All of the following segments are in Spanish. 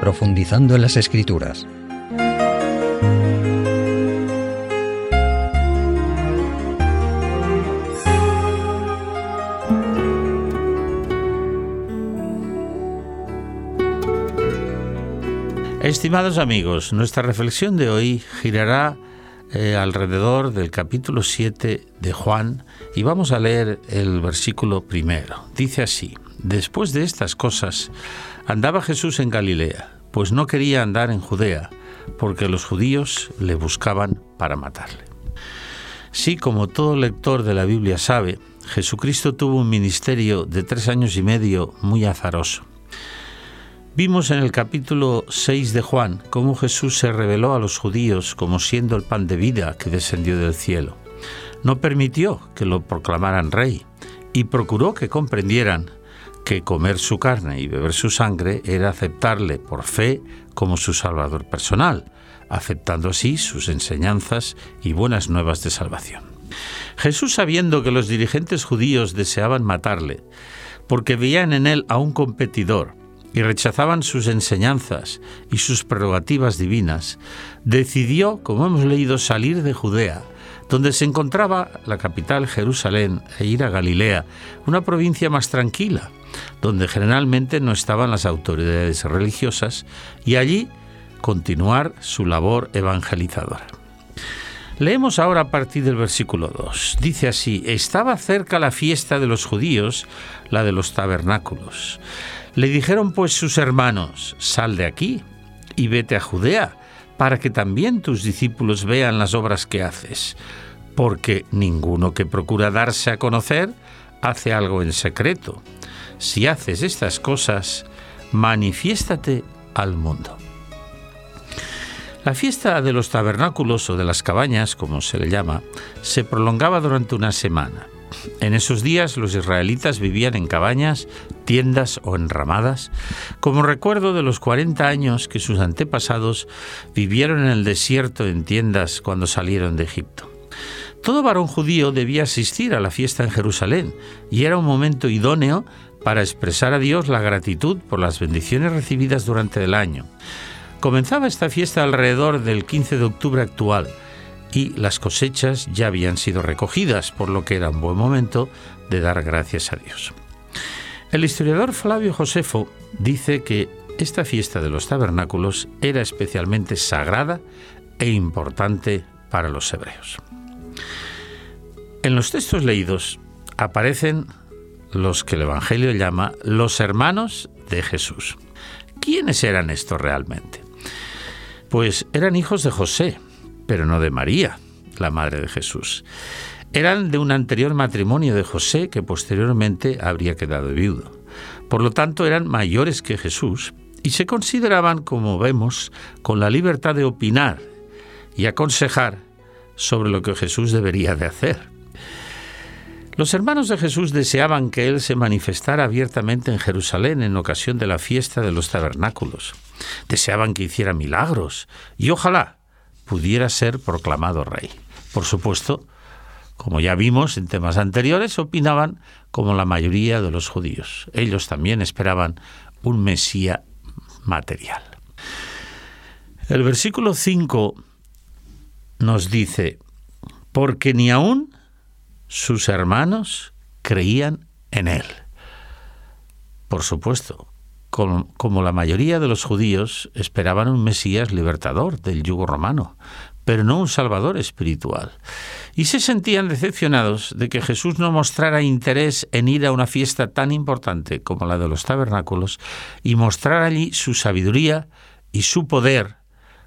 profundizando en las escrituras. Estimados amigos, nuestra reflexión de hoy girará eh, alrededor del capítulo 7 de Juan y vamos a leer el versículo primero. Dice así, después de estas cosas, andaba Jesús en Galilea, pues no quería andar en Judea, porque los judíos le buscaban para matarle. Sí, como todo lector de la Biblia sabe, Jesucristo tuvo un ministerio de tres años y medio muy azaroso. Vimos en el capítulo 6 de Juan cómo Jesús se reveló a los judíos como siendo el pan de vida que descendió del cielo. No permitió que lo proclamaran rey y procuró que comprendieran que comer su carne y beber su sangre era aceptarle por fe como su Salvador personal, aceptando así sus enseñanzas y buenas nuevas de salvación. Jesús, sabiendo que los dirigentes judíos deseaban matarle, porque veían en él a un competidor, y rechazaban sus enseñanzas y sus prerrogativas divinas, decidió, como hemos leído, salir de Judea, donde se encontraba la capital Jerusalén, e ir a Galilea, una provincia más tranquila, donde generalmente no estaban las autoridades religiosas, y allí continuar su labor evangelizadora. Leemos ahora a partir del versículo 2. Dice así, estaba cerca la fiesta de los judíos, la de los tabernáculos. Le dijeron pues sus hermanos, sal de aquí y vete a Judea, para que también tus discípulos vean las obras que haces, porque ninguno que procura darse a conocer hace algo en secreto. Si haces estas cosas, manifiéstate al mundo. La fiesta de los tabernáculos o de las cabañas, como se le llama, se prolongaba durante una semana. En esos días los israelitas vivían en cabañas, tiendas o enramadas, como recuerdo de los 40 años que sus antepasados vivieron en el desierto en tiendas cuando salieron de Egipto. Todo varón judío debía asistir a la fiesta en Jerusalén y era un momento idóneo para expresar a Dios la gratitud por las bendiciones recibidas durante el año. Comenzaba esta fiesta alrededor del 15 de octubre actual, y las cosechas ya habían sido recogidas, por lo que era un buen momento de dar gracias a Dios. El historiador Flavio Josefo dice que esta fiesta de los tabernáculos era especialmente sagrada e importante para los hebreos. En los textos leídos aparecen los que el Evangelio llama los hermanos de Jesús. ¿Quiénes eran estos realmente? Pues eran hijos de José, pero no de María, la madre de Jesús. Eran de un anterior matrimonio de José que posteriormente habría quedado viudo. Por lo tanto, eran mayores que Jesús y se consideraban, como vemos, con la libertad de opinar y aconsejar sobre lo que Jesús debería de hacer. Los hermanos de Jesús deseaban que Él se manifestara abiertamente en Jerusalén en ocasión de la fiesta de los tabernáculos. Deseaban que hiciera milagros y ojalá pudiera ser proclamado rey. Por supuesto, como ya vimos en temas anteriores, opinaban como la mayoría de los judíos. Ellos también esperaban un Mesía material. El versículo 5 nos dice, porque ni aún sus hermanos creían en él. Por supuesto, como, la mayoría de los judíos, esperaban un Mesías libertador del yugo romano, pero no un Salvador espiritual. Y se sentían decepcionados de que Jesús no mostrara interés en ir a una fiesta tan importante como la de los tabernáculos y mostrar allí su sabiduría y su poder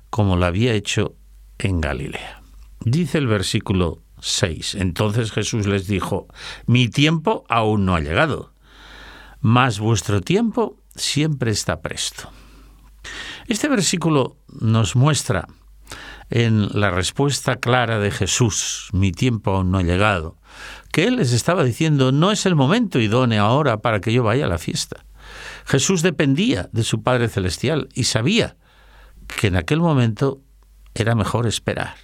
como lo había hecho en Galilea. Dice el versículo 6. Entonces Jesús les dijo, mi tiempo aún no ha llegado, mas vuestro tiempo siempre está presto. Este versículo nos muestra en la respuesta clara de Jesús, mi tiempo aún no ha llegado, que Él les estaba diciendo, no es el momento idóneo ahora para que yo vaya a la fiesta. Jesús dependía de su Padre Celestial y sabía que en aquel momento era mejor esperar.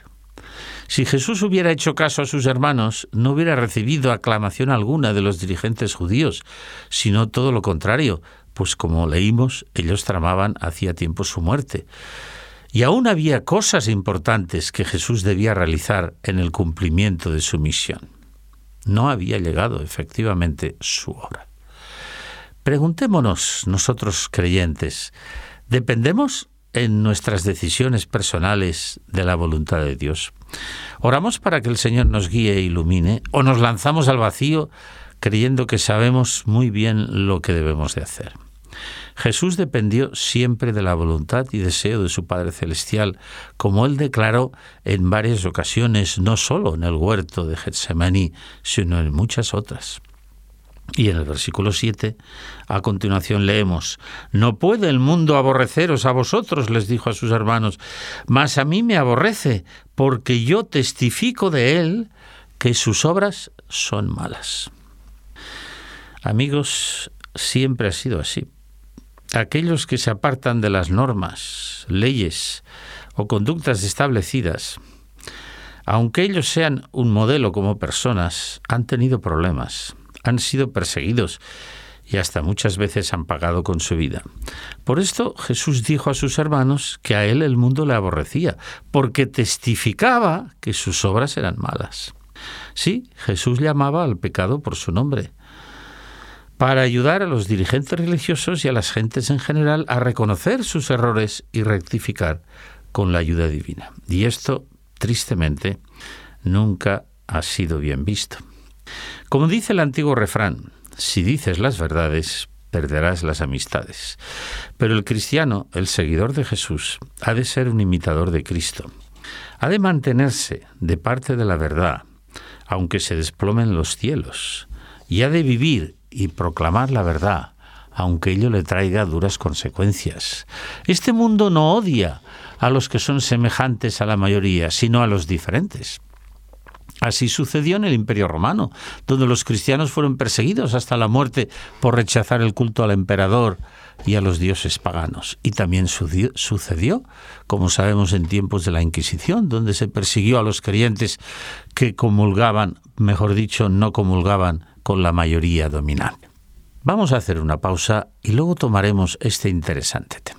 Si Jesús hubiera hecho caso a sus hermanos, no hubiera recibido aclamación alguna de los dirigentes judíos, sino todo lo contrario, pues como leímos, ellos tramaban hacía tiempo su muerte. Y aún había cosas importantes que Jesús debía realizar en el cumplimiento de su misión. No había llegado efectivamente su hora. Preguntémonos nosotros creyentes, ¿dependemos en nuestras decisiones personales de la voluntad de Dios? ¿Oramos para que el Señor nos guíe e ilumine o nos lanzamos al vacío creyendo que sabemos muy bien lo que debemos de hacer? Jesús dependió siempre de la voluntad y deseo de su Padre Celestial, como él declaró en varias ocasiones, no solo en el huerto de Getsemaní, sino en muchas otras. Y en el versículo 7, a continuación leemos, No puede el mundo aborreceros a vosotros, les dijo a sus hermanos, mas a mí me aborrece, porque yo testifico de él que sus obras son malas. Amigos, siempre ha sido así. Aquellos que se apartan de las normas, leyes o conductas establecidas, aunque ellos sean un modelo como personas, han tenido problemas han sido perseguidos y hasta muchas veces han pagado con su vida. Por esto Jesús dijo a sus hermanos que a él el mundo le aborrecía, porque testificaba que sus obras eran malas. Sí, Jesús llamaba al pecado por su nombre, para ayudar a los dirigentes religiosos y a las gentes en general a reconocer sus errores y rectificar con la ayuda divina. Y esto, tristemente, nunca ha sido bien visto. Como dice el antiguo refrán, si dices las verdades, perderás las amistades. Pero el cristiano, el seguidor de Jesús, ha de ser un imitador de Cristo. Ha de mantenerse de parte de la verdad, aunque se desplomen los cielos, y ha de vivir y proclamar la verdad, aunque ello le traiga duras consecuencias. Este mundo no odia a los que son semejantes a la mayoría, sino a los diferentes. Así sucedió en el Imperio Romano, donde los cristianos fueron perseguidos hasta la muerte por rechazar el culto al emperador y a los dioses paganos. Y también sucedió, como sabemos, en tiempos de la Inquisición, donde se persiguió a los creyentes que comulgaban, mejor dicho, no comulgaban con la mayoría dominante. Vamos a hacer una pausa y luego tomaremos este interesante tema.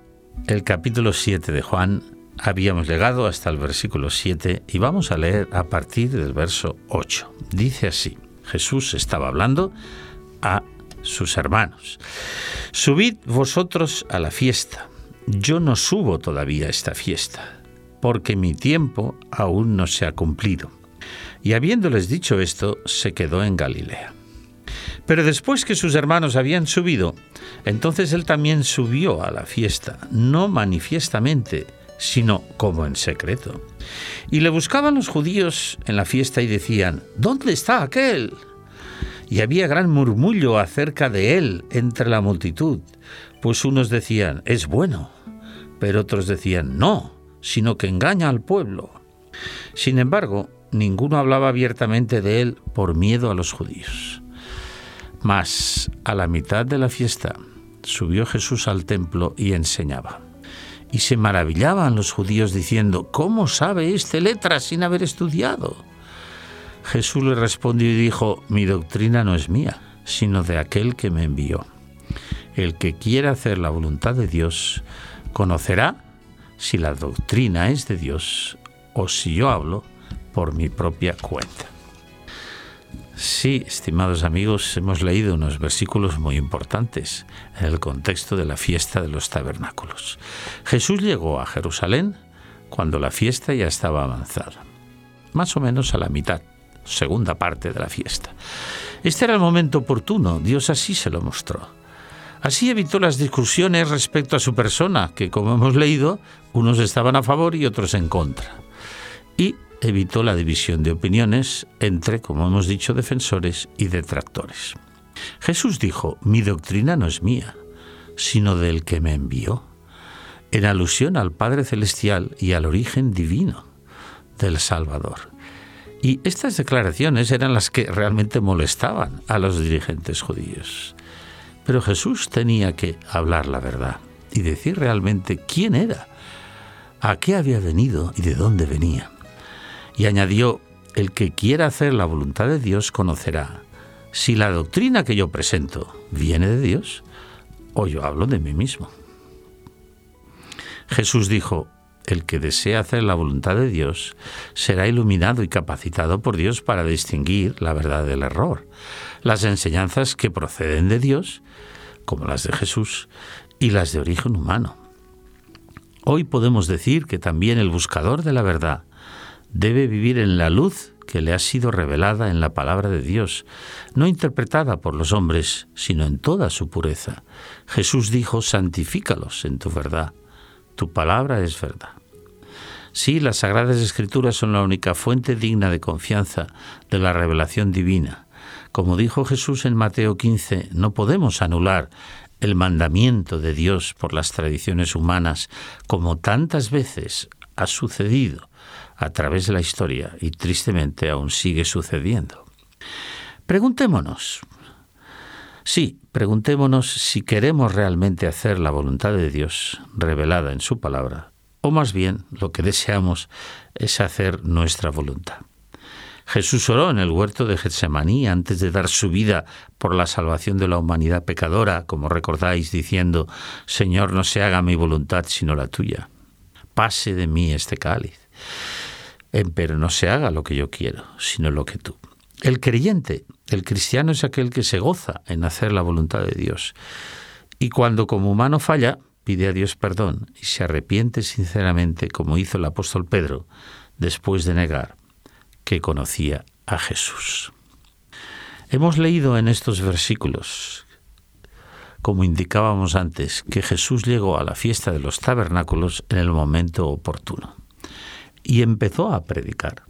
el capítulo 7 de Juan. Habíamos llegado hasta el versículo 7 y vamos a leer a partir del verso 8. Dice así, Jesús estaba hablando a sus hermanos. Subid vosotros a la fiesta. Yo no subo todavía a esta fiesta, porque mi tiempo aún no se ha cumplido. Y habiéndoles dicho esto, se quedó en Galilea. Pero después que sus hermanos habían subido, entonces él también subió a la fiesta, no manifiestamente, sino como en secreto. Y le buscaban los judíos en la fiesta y decían, ¿dónde está aquel? Y había gran murmullo acerca de él entre la multitud, pues unos decían, es bueno, pero otros decían, no, sino que engaña al pueblo. Sin embargo, ninguno hablaba abiertamente de él por miedo a los judíos. Mas a la mitad de la fiesta subió Jesús al templo y enseñaba. Y se maravillaban los judíos diciendo, ¿cómo sabe este letras sin haber estudiado? Jesús le respondió y dijo, mi doctrina no es mía, sino de aquel que me envió. El que quiera hacer la voluntad de Dios conocerá si la doctrina es de Dios o si yo hablo por mi propia cuenta. Sí, estimados amigos, hemos leído unos versículos muy importantes en el contexto de la fiesta de los tabernáculos. Jesús llegó a Jerusalén cuando la fiesta ya estaba avanzada, más o menos a la mitad, segunda parte de la fiesta. Este era el momento oportuno, Dios así se lo mostró. Así evitó las discusiones respecto a su persona, que como hemos leído, unos estaban a favor y otros en contra. Y evitó la división de opiniones entre, como hemos dicho, defensores y detractores. Jesús dijo, mi doctrina no es mía, sino del que me envió, en alusión al Padre Celestial y al origen divino del Salvador. Y estas declaraciones eran las que realmente molestaban a los dirigentes judíos. Pero Jesús tenía que hablar la verdad y decir realmente quién era, a qué había venido y de dónde venía. Y añadió, el que quiera hacer la voluntad de Dios conocerá si la doctrina que yo presento viene de Dios o yo hablo de mí mismo. Jesús dijo, el que desea hacer la voluntad de Dios será iluminado y capacitado por Dios para distinguir la verdad del error, las enseñanzas que proceden de Dios, como las de Jesús, y las de origen humano. Hoy podemos decir que también el buscador de la verdad debe vivir en la luz que le ha sido revelada en la palabra de Dios, no interpretada por los hombres, sino en toda su pureza. Jesús dijo, santifícalos en tu verdad. Tu palabra es verdad. Sí, las Sagradas Escrituras son la única fuente digna de confianza de la revelación divina. Como dijo Jesús en Mateo 15, no podemos anular el mandamiento de Dios por las tradiciones humanas, como tantas veces ha sucedido a través de la historia y tristemente aún sigue sucediendo. Preguntémonos, sí, preguntémonos si queremos realmente hacer la voluntad de Dios revelada en su palabra, o más bien lo que deseamos es hacer nuestra voluntad. Jesús oró en el huerto de Getsemaní antes de dar su vida por la salvación de la humanidad pecadora, como recordáis, diciendo, Señor, no se haga mi voluntad sino la tuya. Pase de mí este cáliz pero no se haga lo que yo quiero, sino lo que tú. El creyente, el cristiano es aquel que se goza en hacer la voluntad de Dios. Y cuando como humano falla, pide a Dios perdón y se arrepiente sinceramente, como hizo el apóstol Pedro, después de negar que conocía a Jesús. Hemos leído en estos versículos, como indicábamos antes, que Jesús llegó a la fiesta de los tabernáculos en el momento oportuno y empezó a predicar.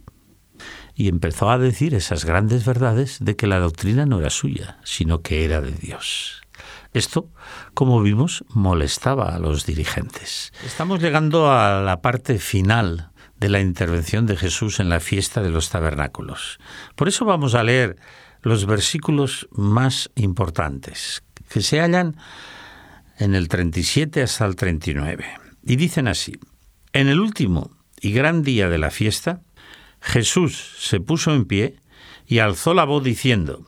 Y empezó a decir esas grandes verdades de que la doctrina no era suya, sino que era de Dios. Esto, como vimos, molestaba a los dirigentes. Estamos llegando a la parte final de la intervención de Jesús en la fiesta de los tabernáculos. Por eso vamos a leer los versículos más importantes, que se hallan en el 37 hasta el 39. Y dicen así, en el último y gran día de la fiesta, Jesús se puso en pie y alzó la voz diciendo,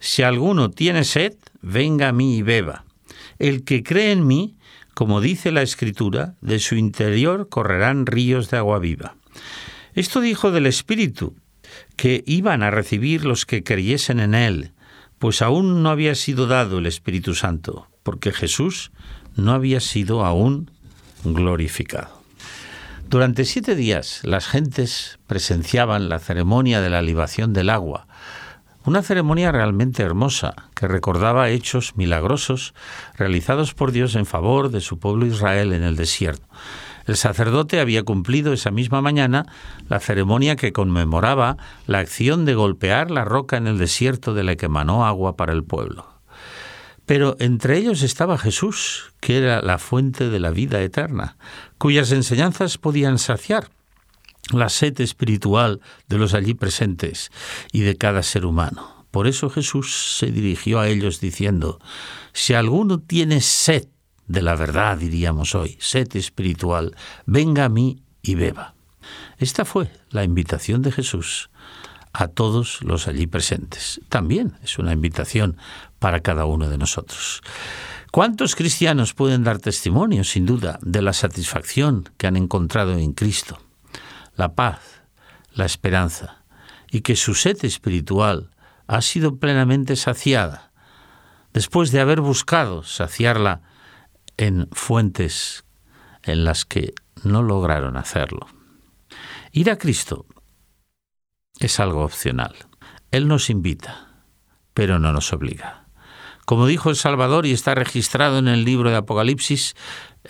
Si alguno tiene sed, venga a mí y beba. El que cree en mí, como dice la Escritura, de su interior correrán ríos de agua viva. Esto dijo del Espíritu, que iban a recibir los que creyesen en Él, pues aún no había sido dado el Espíritu Santo, porque Jesús no había sido aún glorificado. Durante siete días las gentes presenciaban la ceremonia de la libación del agua, una ceremonia realmente hermosa que recordaba hechos milagrosos realizados por Dios en favor de su pueblo Israel en el desierto. El sacerdote había cumplido esa misma mañana la ceremonia que conmemoraba la acción de golpear la roca en el desierto de la que emanó agua para el pueblo. Pero entre ellos estaba Jesús, que era la fuente de la vida eterna, cuyas enseñanzas podían saciar la sed espiritual de los allí presentes y de cada ser humano. Por eso Jesús se dirigió a ellos diciendo, si alguno tiene sed de la verdad, diríamos hoy, sed espiritual, venga a mí y beba. Esta fue la invitación de Jesús a todos los allí presentes. También es una invitación para cada uno de nosotros. ¿Cuántos cristianos pueden dar testimonio, sin duda, de la satisfacción que han encontrado en Cristo, la paz, la esperanza, y que su sed espiritual ha sido plenamente saciada, después de haber buscado saciarla en fuentes en las que no lograron hacerlo? Ir a Cristo es algo opcional. Él nos invita, pero no nos obliga. Como dijo el Salvador y está registrado en el libro de Apocalipsis,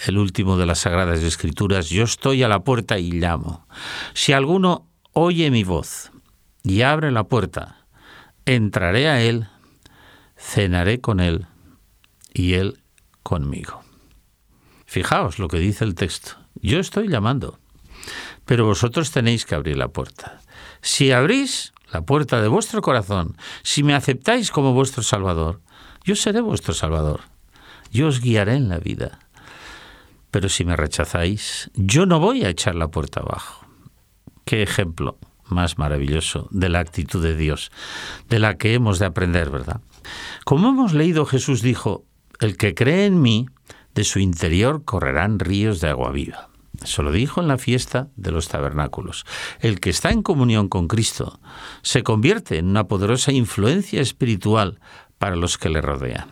el último de las Sagradas Escrituras, yo estoy a la puerta y llamo. Si alguno oye mi voz y abre la puerta, entraré a él, cenaré con él y él conmigo. Fijaos lo que dice el texto. Yo estoy llamando, pero vosotros tenéis que abrir la puerta. Si abrís la puerta de vuestro corazón, si me aceptáis como vuestro Salvador, yo seré vuestro Salvador. Yo os guiaré en la vida. Pero si me rechazáis, yo no voy a echar la puerta abajo. Qué ejemplo más maravilloso de la actitud de Dios, de la que hemos de aprender, ¿verdad? Como hemos leído, Jesús dijo, el que cree en mí, de su interior correrán ríos de agua viva. Eso lo dijo en la fiesta de los tabernáculos. El que está en comunión con Cristo se convierte en una poderosa influencia espiritual para los que le rodean.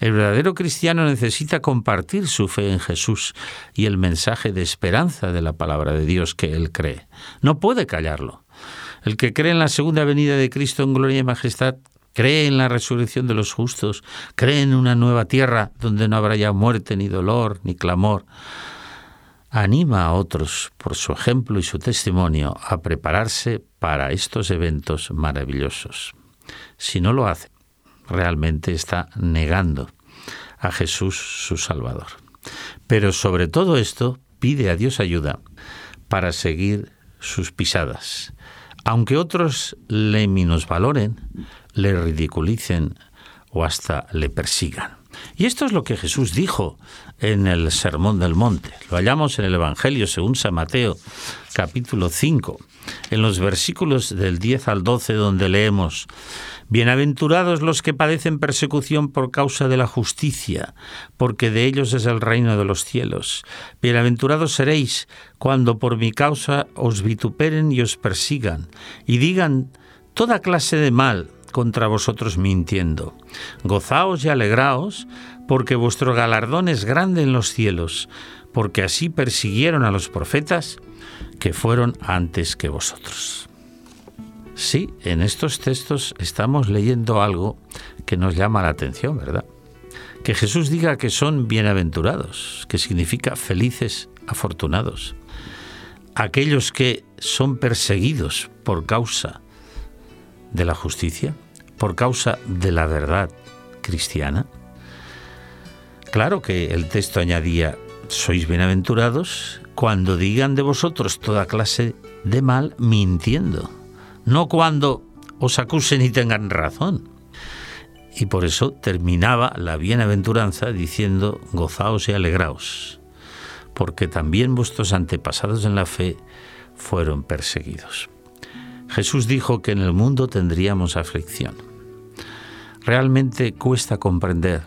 El verdadero cristiano necesita compartir su fe en Jesús y el mensaje de esperanza de la palabra de Dios que él cree. No puede callarlo. El que cree en la segunda venida de Cristo en gloria y majestad cree en la resurrección de los justos, cree en una nueva tierra donde no habrá ya muerte, ni dolor, ni clamor. Anima a otros, por su ejemplo y su testimonio, a prepararse para estos eventos maravillosos. Si no lo hace, realmente está negando a Jesús su Salvador. Pero sobre todo esto, pide a Dios ayuda para seguir sus pisadas. Aunque otros le minusvaloren, le ridiculicen o hasta le persigan. Y esto es lo que Jesús dijo en el Sermón del Monte. Lo hallamos en el Evangelio según San Mateo, capítulo 5, en los versículos del 10 al 12, donde leemos, Bienaventurados los que padecen persecución por causa de la justicia, porque de ellos es el reino de los cielos. Bienaventurados seréis cuando por mi causa os vituperen y os persigan, y digan toda clase de mal contra vosotros mintiendo. Gozaos y alegraos, porque vuestro galardón es grande en los cielos, porque así persiguieron a los profetas que fueron antes que vosotros. Sí, en estos textos estamos leyendo algo que nos llama la atención, ¿verdad? Que Jesús diga que son bienaventurados, que significa felices, afortunados. Aquellos que son perseguidos por causa de la justicia, por causa de la verdad cristiana? Claro que el texto añadía, sois bienaventurados cuando digan de vosotros toda clase de mal mintiendo, no cuando os acusen y tengan razón. Y por eso terminaba la bienaventuranza diciendo, gozaos y alegraos, porque también vuestros antepasados en la fe fueron perseguidos. Jesús dijo que en el mundo tendríamos aflicción. Realmente cuesta comprender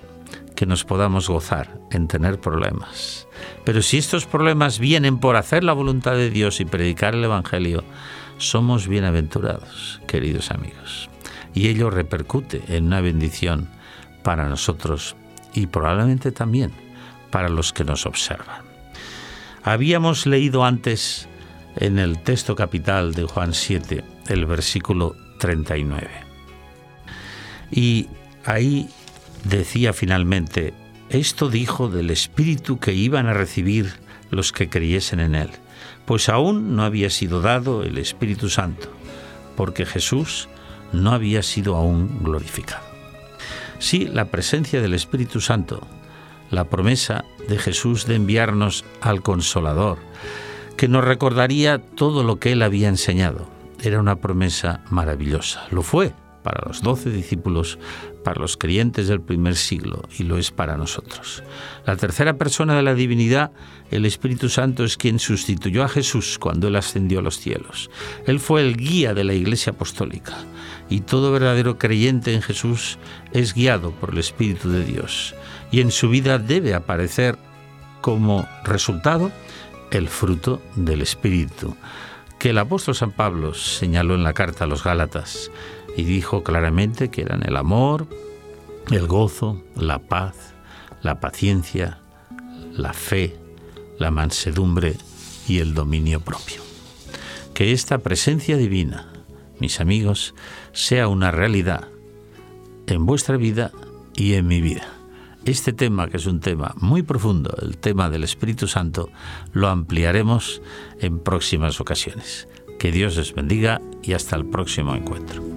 que nos podamos gozar en tener problemas. Pero si estos problemas vienen por hacer la voluntad de Dios y predicar el Evangelio, somos bienaventurados, queridos amigos. Y ello repercute en una bendición para nosotros y probablemente también para los que nos observan. Habíamos leído antes en el texto capital de Juan 7 el versículo 39. Y ahí decía finalmente, esto dijo del Espíritu que iban a recibir los que creyesen en Él, pues aún no había sido dado el Espíritu Santo, porque Jesús no había sido aún glorificado. Sí, la presencia del Espíritu Santo, la promesa de Jesús de enviarnos al Consolador, que nos recordaría todo lo que Él había enseñado, era una promesa maravillosa. Lo fue para los doce discípulos, para los creyentes del primer siglo y lo es para nosotros. La tercera persona de la divinidad, el Espíritu Santo, es quien sustituyó a Jesús cuando Él ascendió a los cielos. Él fue el guía de la Iglesia Apostólica y todo verdadero creyente en Jesús es guiado por el Espíritu de Dios y en su vida debe aparecer como resultado el fruto del Espíritu que el apóstol San Pablo señaló en la carta a los Gálatas y dijo claramente que eran el amor, el gozo, la paz, la paciencia, la fe, la mansedumbre y el dominio propio. Que esta presencia divina, mis amigos, sea una realidad en vuestra vida y en mi vida. Este tema, que es un tema muy profundo, el tema del Espíritu Santo, lo ampliaremos en próximas ocasiones. Que Dios les bendiga y hasta el próximo encuentro.